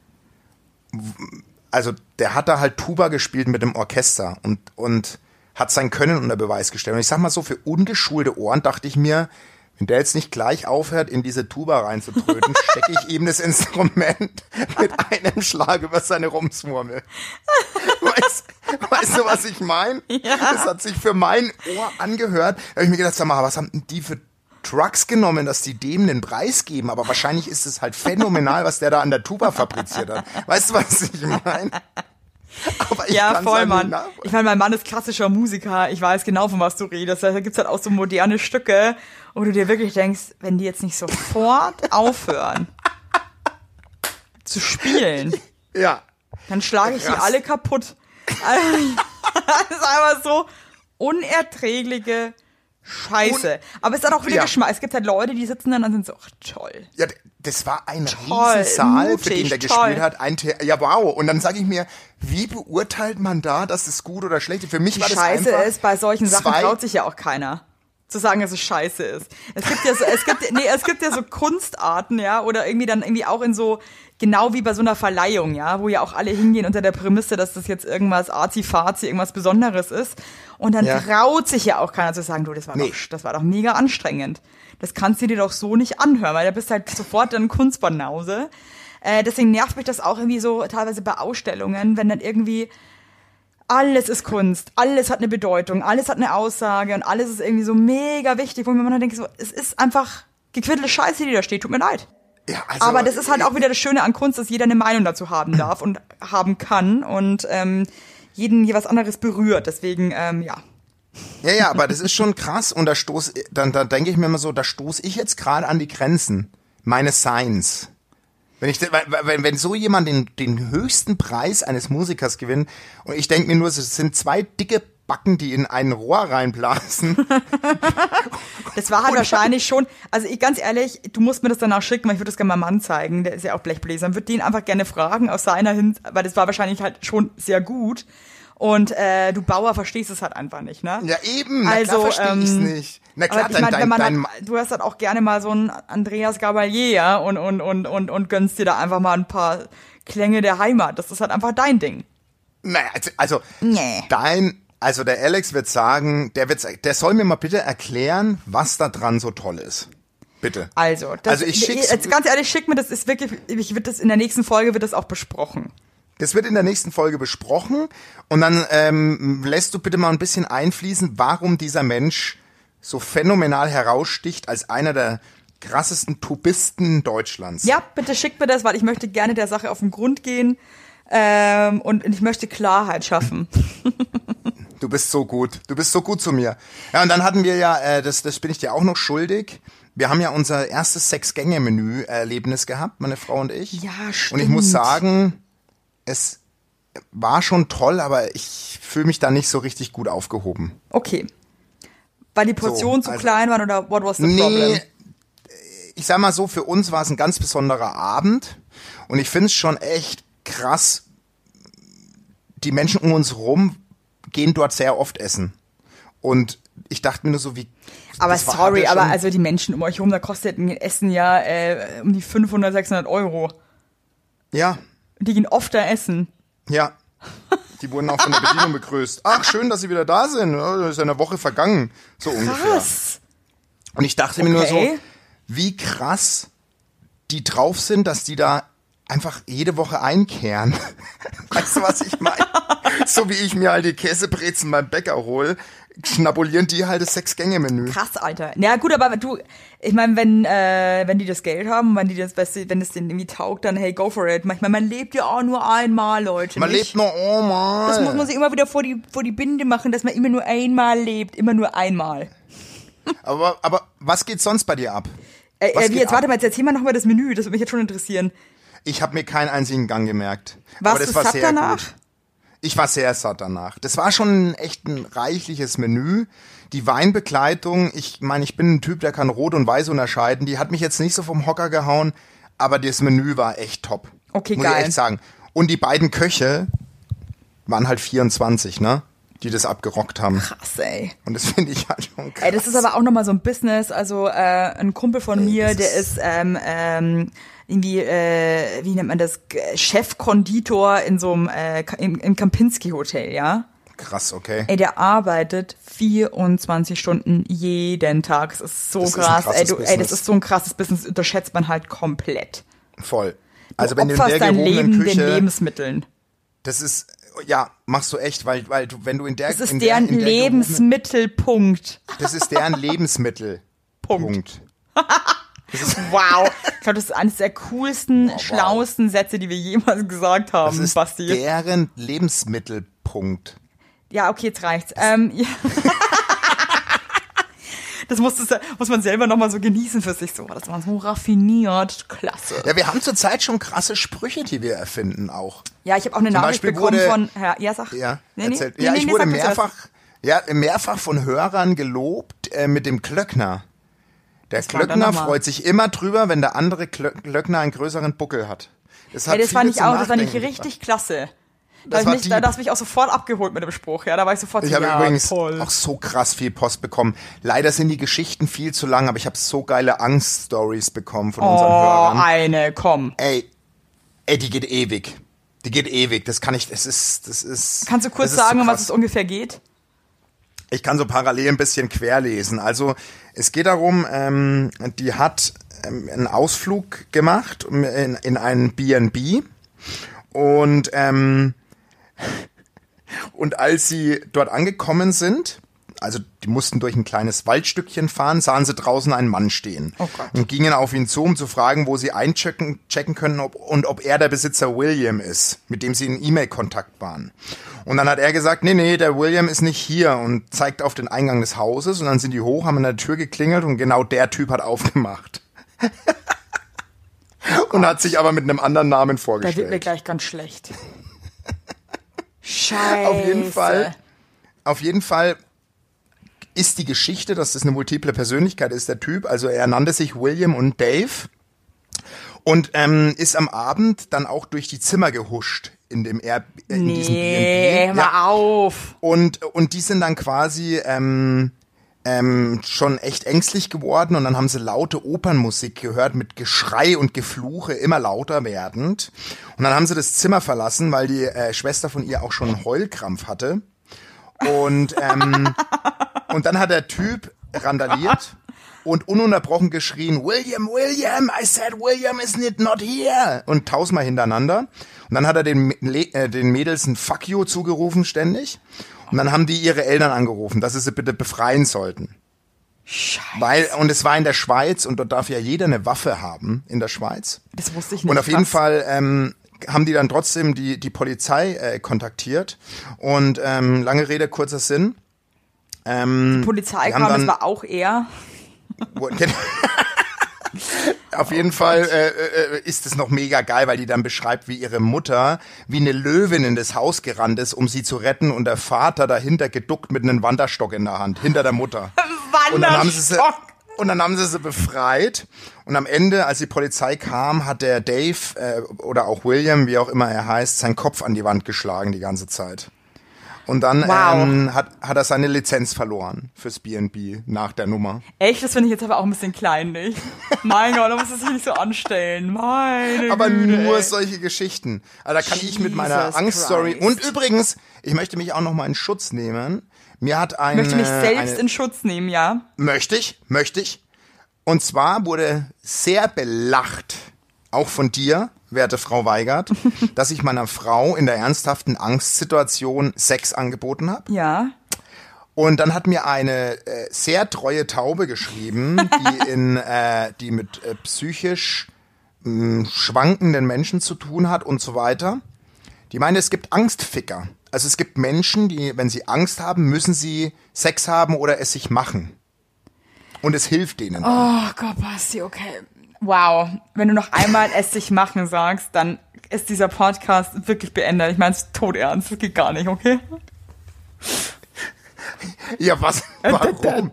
Also der hat da halt Tuba gespielt mit dem Orchester und, und hat sein Können unter Beweis gestellt. Und ich sag mal so, für ungeschulte Ohren dachte ich mir, wenn der jetzt nicht gleich aufhört, in diese Tuba reinzutröten, [laughs] stecke ich ihm das Instrument mit einem Schlag über seine Rumsmurmel. Weißt, weißt du, was ich meine? Ja. Das hat sich für mein Ohr angehört. Da habe ich mir gedacht, sag mal, was haben denn die für Trucks genommen, dass die dem den Preis geben? Aber wahrscheinlich ist es halt phänomenal, was der da an der Tuba fabriziert hat. Weißt du, was ich meine? Aber ich Ja, voll, halt Mann. Ich meine, mein Mann ist klassischer Musiker. Ich weiß genau, von was du redest. Da gibt's halt auch so moderne Stücke, wo du dir wirklich denkst, wenn die jetzt nicht sofort [laughs] aufhören zu spielen, Ja. dann schlage ich die Krass. alle kaputt. Also, [laughs] das ist einfach so unerträgliche Scheiße. Aber es ist halt auch wieder Ja. Geschmack. Es gibt halt Leute, die sitzen dann und sind so, ach, toll. Ja, das war ein Toll, Riesensaal, für mutig, den der toll. gespielt hat. Ein The ja, wow. Und dann sage ich mir, wie beurteilt man da, dass es gut oder schlecht ist? Für mich Die war das Scheiße ist, bei solchen Sachen traut sich ja auch keiner. Zu sagen, dass es scheiße ist. Es gibt ja so, es gibt, nee, es gibt ja so Kunstarten, ja, oder irgendwie dann irgendwie auch in so, genau wie bei so einer Verleihung, ja, wo ja auch alle hingehen unter der Prämisse, dass das jetzt irgendwas arzi-fazi, irgendwas Besonderes ist. Und dann Ja. traut sich ja auch keiner zu sagen, du, das war Nee. doch, das war doch mega anstrengend. Das kannst du dir doch so nicht anhören, weil da bist halt sofort dann Kunstbanause. Äh, deswegen nervt mich das auch irgendwie so teilweise bei Ausstellungen, wenn dann irgendwie alles ist Kunst, alles hat eine Bedeutung, alles hat eine Aussage und alles ist irgendwie so mega wichtig, wo man dann denkt, so, es ist einfach gequirlte Scheiße, die da steht, tut mir leid. Ja, also, Aber das ist halt auch wieder das Schöne an Kunst, dass jeder eine Meinung dazu haben [clears throat] darf und haben kann und ähm, jeden je was anderes berührt. Deswegen, ähm, ja. Ja, ja, aber das ist schon krass und da stoß, dann, da denke ich mir immer so, da stoße ich jetzt gerade an die Grenzen meines Seins. Wenn ich, wenn, wenn so jemand den, den höchsten Preis eines Musikers gewinnt und ich denke mir nur, es sind zwei dicke Backen die in ein Rohr reinblasen. [laughs] Das war halt wahrscheinlich schon, also ich, ganz ehrlich, du musst mir das danach schicken, weil ich würde das gerne meinem Mann zeigen, der ist ja auch Blechbläser, und würde den einfach gerne fragen aus seiner Hin, weil das war wahrscheinlich halt schon sehr gut. Und äh, du Bauer verstehst es halt einfach nicht, ne? Ja, eben. Na Also, klar verstehe ich's ähm, nicht. Na klar, dein, dein, dein, halt, du hast halt auch gerne mal so einen Andreas Gabalier ja, und, und, und, und, und gönnst dir da einfach mal ein paar Klänge der Heimat. Das ist halt einfach dein Ding. naja, also- also, Nee. dein, also der Alex wird sagen, der wird, der soll mir mal bitte erklären, was da dran so toll ist. Bitte. Also, das, Also ich schick's- jetzt ganz ehrlich, schick mir das ist wirklich, ich wird das in der nächsten Folge wird das auch besprochen. Das wird in der nächsten Folge besprochen und dann ähm, lässt du bitte mal ein bisschen einfließen, warum dieser Mensch so phänomenal heraussticht als einer der krassesten Tubisten Deutschlands. Ja, bitte schick mir das, weil ich möchte gerne der Sache auf den Grund gehen ähm, und ich möchte Klarheit schaffen. [laughs] Du bist so gut. Du bist so gut zu mir. Ja, und dann hatten wir ja, äh, das, das bin ich dir auch noch schuldig. Wir haben ja unser erstes Sechs-Gänge-Menü-Erlebnis gehabt, meine Frau und ich. Ja, Und ich muss stimmt. sagen, es war schon toll, aber ich fühle mich da nicht so richtig gut aufgehoben. Okay. Weil die Portionen zu also- klein waren oder what was the problem? Nee, ich sag mal so, für uns war es ein ganz besonderer Abend und ich finde es schon echt krass. Die Menschen um uns rum gehen dort sehr oft essen. Und ich dachte mir nur so, wie. Aber sorry, ja aber also die Menschen um euch herum, da kostet ein Essen ja äh, um die 500, 600 Euro. Ja, Die gehen oft da essen. ja. Die wurden auch von der Bedienung begrüßt. Ach, schön, dass Sie wieder da sind. Das ist ja eine Woche vergangen. So ungefähr. Krass. Und ich dachte mir nur so, Okay. wie krass die drauf sind, dass die da einfach jede Woche einkehren. [laughs] Weißt du, was ich meine? so wie ich mir halt die Käsebrezen beim Bäcker hole, schnabulieren die halt das Sechs-Gänge-Menü. Krass, Alter. Ja gut, aber du, ich meine, wenn äh, wenn die das Geld haben, wenn die das, wenn es denen irgendwie taugt, dann hey, go for it. Manchmal, man lebt ja auch nur einmal, Leute. Man nicht? lebt nur einmal. Das muss man sich immer wieder vor die vor die Binde machen, dass man immer nur einmal lebt, immer nur einmal. aber, aber was geht sonst bei dir ab? Äh, äh, wie jetzt, ab? warte mal, jetzt erzähl mal noch mal das Menü, das würde mich jetzt schon interessieren. Ich habe mir keinen einzigen Gang gemerkt. Warst aber das du war satt sehr danach? gut. Ich war sehr satt danach. Das war schon echt ein reichliches Menü. Die Weinbegleitung, ich meine, ich bin ein Typ, der kann Rot und Weiß unterscheiden. Die hat mich jetzt nicht so vom Hocker gehauen, aber das Menü war echt top. Okay, Muss geil. ich echt sagen. Und die beiden Köche waren halt 24, ne? Die das abgerockt haben. Krass, ey. Und das finde ich halt schon krass. Ey, das ist aber auch nochmal so ein Business. Also äh, ein Kumpel von mir, das der ist ähm, ähm, irgendwie, äh, wie nennt man das, Chefkonditor in so einem äh, im, im Kempinski Hotel, ja. krass, okay. Ey, der arbeitet 24 Stunden jeden Tag. Das ist so Das ist krass. ey, krasses du, ey, das ist so ein krasses Business, das unterschätzt man halt komplett. Voll. Also du wenn du in der dein Leben Küche, den Lebensmitteln. das ist, ja, machst du echt, weil, weil du, wenn du in der, Das ist in der, deren in der gehobenen- Lebensmittelpunkt. Das ist deren Lebensmittel. [laughs] Punkt. [laughs] Wow. Ich glaube, das ist eines der coolsten, schlauesten Sätze, die wir jemals gesagt haben, Das ist Basti. deren Lebensmittelpunkt. Ja, okay, jetzt reicht's. Ähm, ja. [laughs] Das muss, das muss man selber nochmal so genießen für sich. So, das war so raffiniert. Klasse. Ja, wir haben zurzeit schon krasse Sprüche, die wir erfinden auch. Ja, ich habe auch eine Zum Nachricht Beispiel bekommen wurde- von Herr. Ja, sag. Ja, Nee, nee, ja nee, ich wurde mehrfach, ja, mehrfach von Hörern gelobt äh, mit dem Klöckner. Der dann Klöckner freut sich immer drüber, wenn der andere Klö- Klöckner einen größeren Buckel hat. Das, hat Ey, das fand ich auch, das fand ich richtig klasse. Da Das mich, da, da hast du mich auch sofort abgeholt mit dem Spruch. Ja, da war ich sofort Ich so, habe ja, übrigens toll. auch so krass viel Post bekommen. Leider sind die Geschichten viel zu lang, aber ich habe so geile Angststories bekommen von unseren Oh, Hörern. eine, komm. Ey, ey, die geht ewig. Die geht ewig. Das kann ich, das ist, das ist. Kannst du kurz das sagen, um was es ungefähr geht? Ich kann so parallel ein bisschen querlesen. Also es geht darum, ähm, die hat ähm, einen Ausflug gemacht in, in einen B&B und ähm, [laughs] und als sie dort angekommen sind, also die mussten durch ein kleines Waldstückchen fahren, sahen sie draußen einen Mann stehen Oh und gingen auf ihn zu, um zu fragen, wo sie einchecken checken können ob, und ob er der Besitzer William ist, mit dem sie in E-Mail-Kontakt waren. Und dann hat er gesagt, nee, nee, der William ist nicht hier und zeigt auf den Eingang des Hauses und dann sind die hoch, haben an der Tür geklingelt und genau der Typ hat aufgemacht. [laughs] und hat sich aber mit einem anderen Namen Da wird mir vorgestellt. gleich ganz schlecht. [laughs] Scheiße. Auf jeden Fall. auf jeden Fall ist die Geschichte, dass das eine multiple Persönlichkeit ist, der Typ. Also er nannte sich William und Dave und ähm, ist am Abend dann auch durch die Zimmer gehuscht in dem Air äh, in diesem Nee, B&B. hör mal auf. Und, und die sind dann quasi ähm, ähm, schon echt ängstlich geworden und dann haben sie laute Opernmusik gehört mit Geschrei und Gefluche, immer lauter werdend. Und dann haben sie das Zimmer verlassen, weil die äh, Schwester von ihr auch schon einen Heulkrampf hatte. Und, ähm, [laughs] und dann hat der Typ randaliert [laughs] und ununterbrochen geschrien, William, William, I said William is not not here. Und tausendmal hintereinander. Und dann hat er den, äh, den Mädels ein Fuck you zugerufen ständig. Und dann haben die ihre Eltern angerufen, dass sie sie bitte befreien sollten. Scheiße. Weil, und es war in der Schweiz und dort darf ja jeder eine Waffe haben in der Schweiz. Das wusste ich nicht. Und auf jeden krass. Fall ähm, haben die dann trotzdem die, die Polizei äh, kontaktiert. Und ähm, lange Rede, kurzer Sinn. Ähm, Die Polizei kam, das dann- war auch er. [laughs] wo- Auf jeden Fall äh, äh, ist es noch mega geil, weil die dann beschreibt, wie ihre Mutter wie eine Löwin in das Haus gerannt ist, um sie zu retten und der Vater dahinter geduckt mit einem Wanderstock in der Hand, hinter der Mutter. [laughs] Und dann haben sie sie, und dann haben sie sie befreit. Und am Ende, als die Polizei kam, hat der Dave äh, oder auch William, wie auch immer er heißt, seinen Kopf an die Wand geschlagen die ganze Zeit. Und dann Wow. ähm, hat, hat er seine Lizenz verloren fürs B&B nach der Nummer. Echt, das finde ich jetzt aber auch ein bisschen kleinlich. mein Gott, da muss es sich nicht so anstellen. Meine Aber Güte, nur ey. solche Geschichten. Also da kann ich mit meiner Jesus Angststory. Und übrigens, ich möchte mich auch noch mal in Schutz nehmen. Mir hat ein. Ich möchte mich selbst eine, in Schutz nehmen, ja. Möchte ich, möchte ich. Und zwar wurde sehr belacht, auch von dir, werte Frau Weigert, [laughs] dass ich meiner Frau in der ernsthaften Angstsituation Sex angeboten habe. Ja. Und dann hat mir eine äh, sehr treue Taube geschrieben, die [laughs] in äh, die mit äh, psychisch mh, schwankenden Menschen zu tun hat und so weiter. Die meinte, es gibt Angstficker. Also es gibt Menschen, die, wenn sie Angst haben, müssen sie Sex haben oder es sich machen. Und es hilft denen. Oh Gott, Basti, okay. Wow. Wenn du noch einmal es sich machen sagst, dann ist dieser Podcast wirklich beendet. Ich meine es todernst. Das geht gar nicht, okay? Ja, was? Warum?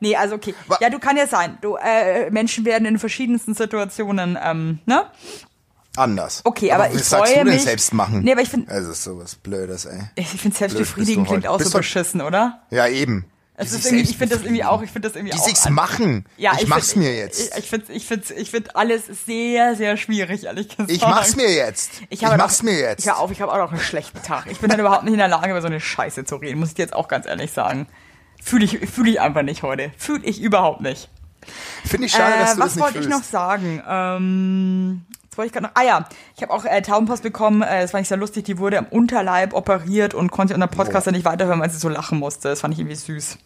Nee, also okay. Ja, du kann ja sein. Du, äh, Menschen werden in verschiedensten Situationen, ähm, ne? Anders. Okay, aber was ich sagst freue du denn mich- selbst machen? Nee, aber ich find- Es ist sowas Blödes, ey. Ich finde Blöd selbstbefriedigen bist du klingt auch so beschissen, oder? Ja, eben. Es ist irgendwie, ich finde das irgendwie auch, ich finde das irgendwie Die auch. sich's machen. Ja, ich, ich mach's find- mir jetzt. Ich, ich finde ich find, ich find alles sehr, sehr schwierig, ehrlich gesagt. Ich mach's mir jetzt. Ich, habe mach's doch- mir jetzt. Hör auf, ich habe auch noch einen schlechten Tag. Ich bin dann überhaupt nicht in der Lage, über so eine Scheiße zu reden, muss ich dir jetzt auch ganz ehrlich sagen. Fühle ich, fühl ich einfach nicht heute. Fühle ich überhaupt nicht. Finde ich schade, dass Äh, du was das nicht wollte ich noch sagen? Ähm, jetzt wollte ich gerade noch. Ah ja, ich habe auch äh, Taubenpost bekommen. Äh, das fand ich sehr lustig. Die wurde am Unterleib operiert und konnte unter Podcast ja nicht weiterhören, weil sie so lachen musste. Das fand ich irgendwie süß.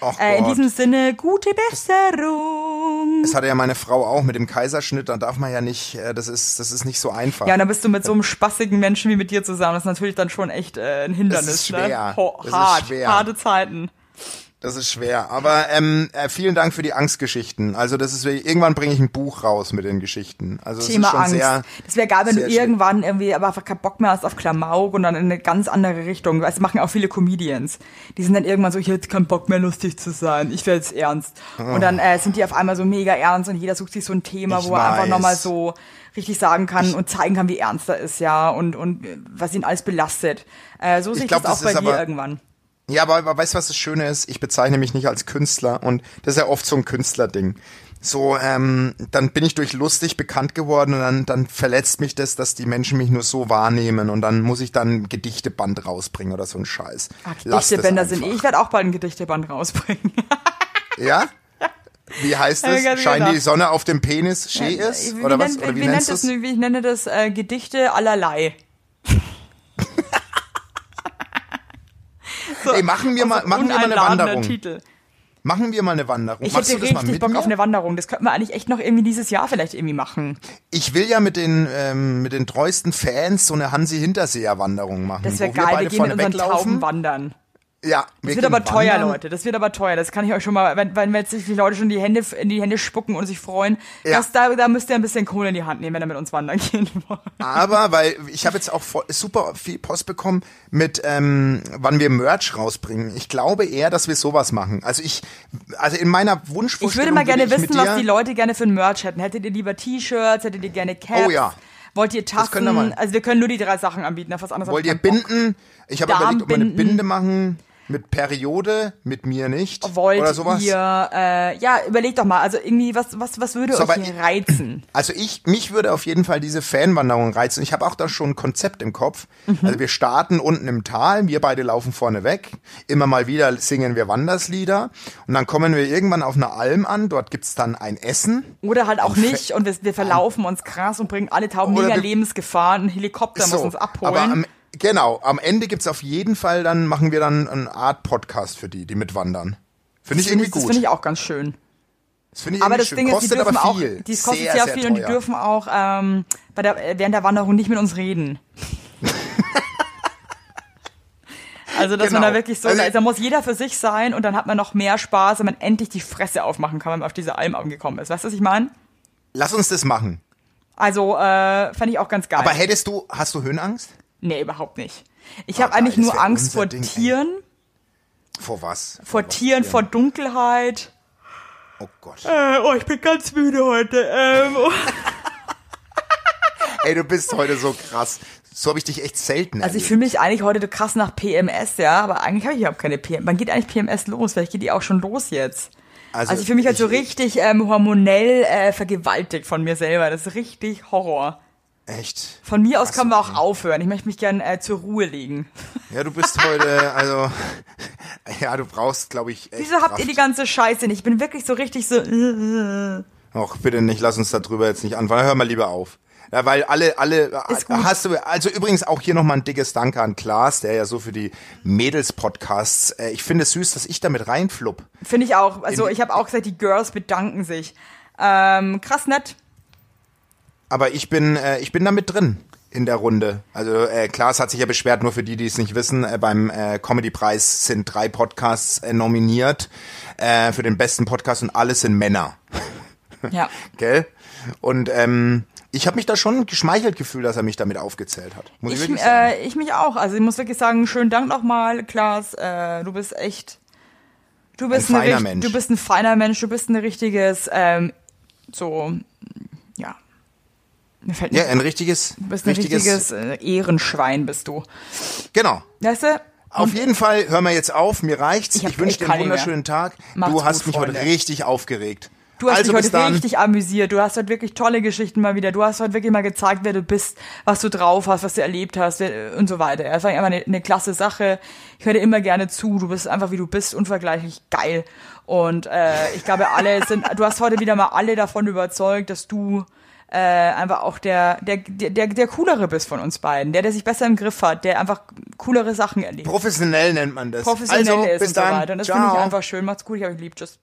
Ach Äh, in diesem Sinne, gute Besserung. das hatte ja meine Frau auch mit dem Kaiserschnitt, da darf man ja nicht, äh, das ist, das ist nicht so einfach. Ja, und dann bist du mit so einem spaßigen Menschen wie mit dir zusammen. Das ist natürlich dann schon echt äh, ein Hindernis. Das ist schwer. Ne? Ho Das ist hart, schwer. harte Zeiten. Das ist schwer. Aber ähm, äh, vielen Dank für die Angstgeschichten. Also das ist irgendwann bringe ich ein Buch raus mit den Geschichten. Also Thema ist schon Angst. sehr. das wäre geil, wenn du irgendwann irgendwie aber einfach keinen Bock mehr hast auf Klamauk und dann in eine ganz andere Richtung. Das machen auch viele Comedians. Die sind dann irgendwann so, ich hätte keinen Bock mehr lustig zu sein. Ich werde jetzt ernst. Und dann äh, sind die auf einmal so mega ernst und jeder sucht sich so ein Thema, Ich wo er einfach weiß. nochmal so richtig sagen kann und zeigen kann, wie ernst er ist, ja, und, und was ihn alles belastet. Äh, so sehe ich glaub, das auch das bei dir aber- irgendwann. Ja, aber, aber weißt du, was das Schöne ist? Ich bezeichne mich nicht als Künstler und das ist ja oft so ein Künstlerding. So, ähm, dann bin ich durch lustig bekannt geworden und dann, dann verletzt mich das, dass die Menschen mich nur so wahrnehmen und dann muss ich dann ein Gedichteband rausbringen oder so ein Scheiß. Ah, Gedichtebänder sind eh. einfach. Ich werde auch bald ein Gedichteband rausbringen. Ja? [laughs] Wie heißt Ja, es? ganz Scheint genau. die Sonne auf dem Penis schee ist? Wie Oder was? nennt- Oder wie wie nennt das, wie ich nenne das äh, Gedichte allerlei. So, Ey, machen wir mal, also machen wir mal eine Wanderung. Titel. Machen wir mal eine Wanderung. Ich Machst hätte mal richtig Bock mir? auf eine Wanderung. Das könnten wir eigentlich echt noch irgendwie dieses Jahr vielleicht irgendwie machen. Ich will ja mit den, ähm, mit den treuesten Fans so eine Hansi Hinterseher Wanderung machen. Das wäre wir geil. Wir beide gehen mit unseren weglaufen. Tauben wandern. Ja, Das wir wird aber teuer, wandern. Leute. Das wird aber teuer. Das kann ich euch schon mal, wenn, wenn jetzt sich die Leute schon die Hände in die Hände spucken und sich freuen, Ja. das, da, da müsst ihr ein bisschen Kohle in die Hand nehmen, wenn ihr mit uns wandern [laughs] gehen wollt. Aber, weil ich habe jetzt auch voll, super viel Post bekommen mit, ähm, wann wir Merch rausbringen. Ich glaube eher, dass wir sowas machen. Also ich, also in meiner Wunschvorstellung Ich würde mal gerne mit wissen, was die Leute gerne für ein Merch hätten. Hättet ihr lieber T-Shirts? Hättet ihr gerne Caps? Oh ja. Wollt ihr Tassen? wir. Also wir können nur die drei Sachen anbieten. Auf was anderes Wollt ihr. Binden? Ich habe überlegt, ob wir eine. Binde machen mit Periode, mit mir nicht. Wollt oder sowas. ihr, äh, ja, überlegt doch mal. Also irgendwie, was, was, was würde So, euch hier reizen? [clears throat] Also ich, mich würde auf jeden Fall diese Fanwanderung reizen. Ich habe auch da schon ein Konzept im Kopf. Mhm. Also wir starten unten im Tal, wir beide laufen vorne weg. Immer mal wieder singen wir Wanderslieder. Und dann kommen wir irgendwann auf eine Alm an. Dort gibt's dann ein Essen. Oder halt auch nicht und wir, wir verlaufen uns krass und bringen alle Tauben mega wir- Lebensgefahr. Ein Helikopter muss uns abholen. Genau, am Ende gibt's auf jeden Fall, dann machen wir dann eine Art Podcast für die, die mitwandern. Finde ich irgendwie das gut. finde ich auch ganz schön. Das finde ich Aber irgendwie das schön. Ding ist, die Kostet dürfen aber auch, viel. die kostet sehr, sehr, sehr viel und die dürfen auch ähm, bei der, während der Wanderung nicht mit uns reden. [laughs] Also, dass man Genau. da wirklich so, Also- da, muss jeder für sich sein und dann hat man noch mehr Spaß, wenn man endlich die Fresse aufmachen kann, wenn man auf diese Alm angekommen ist. Weißt du, was ich meine? Lass uns das machen. Also, äh, fand ich auch ganz geil. Aber hättest du, hast du Höhenangst? Nee, überhaupt nicht. Ich habe eigentlich nur Angst vor Ding, ey. Tieren, Vor was? vor was Tieren, denn? vor Dunkelheit. Oh Gott. Äh, oh, ich bin ganz müde heute. Ähm, oh. Ey, du bist heute so krass. So habe ich dich echt selten Also ich fühle mich eigentlich heute krass nach PMS, ja, aber eigentlich habe ich überhaupt keine PMS. Wann geht eigentlich PMS los? Vielleicht geht die auch schon los jetzt. Also, ich fühle mich halt so richtig ähm, hormonell äh, vergewaltigt von mir selber. Das ist richtig Horror. Echt? Von mir aus Krass, können wir okay. auch aufhören. Ich möchte mich gern äh, zur Ruhe legen. [laughs] Ja, du bist heute, [laughs] also, [laughs] ja, du brauchst, glaube ich, echt Wieso habt Kraft. ihr die ganze Scheiße nicht? Ich bin wirklich so richtig so. Äh, Och, bitte nicht, lass uns darüber jetzt nicht anfangen. Hör mal lieber auf. Ja, weil alle, alle, hast du, also übrigens auch hier nochmal ein dickes Danke an Klaas, der ja so für die Mädels-Podcasts, äh, ich finde es süß, dass ich damit reinflupp. Finde ich auch. Also In- ich habe auch gesagt, die Girls bedanken sich. Ähm, krass nett. Aber ich bin, äh, ich bin da mit drin in der Runde. Also äh, Klaas hat sich ja beschwert, nur für die, die es nicht wissen, äh, beim äh, Comedy-Preis sind drei Podcasts äh, nominiert äh, für den besten Podcast und alles sind Männer. [laughs] Ja. Gell? Und ähm, ich habe mich da schon geschmeichelt gefühlt, dass er mich damit aufgezählt hat. Muss ich, Ich, wirklich sagen. äh, ich mich auch. Also ich muss wirklich sagen, schönen Dank nochmal, Klaas. Äh, du bist echt. Du bist Ein eine feiner Mensch. Du bist ein feiner Mensch. Du bist ein richtiges, ähm, so. Mir fällt ja, ein richtiges, du bist ein richtiges, äh, Ehrenschwein, bist du. Genau. Weißt du? Auf jeden Fall, hör mal jetzt auf, mir reicht's. Ich Ich, wünsche dir einen wunderschönen Tag. Macht's du hast gut, mich Freunde. heute richtig aufgeregt. Du hast also mich heute richtig amüsiert. Du hast heute wirklich tolle Geschichten mal wieder. Du hast heute wirklich mal gezeigt, wer du bist, was du drauf hast, was du erlebt hast wer- und so weiter. Das war immer eine, eine klasse Sache. Ich höre dir immer gerne zu. Du bist einfach wie du bist, unvergleichlich geil. Und äh, ich glaube, alle sind. Du hast heute wieder mal alle davon überzeugt, dass du äh, einfach auch der, der, der, der, coolere bist von uns beiden, der, der sich besser im Griff hat, der einfach coolere Sachen erlebt. Professionell nennt man das. Professionell also, ist bis und so dann. weiter. Und das finde ich einfach schön. Macht's gut, ich habe euch lieb. Tschüss.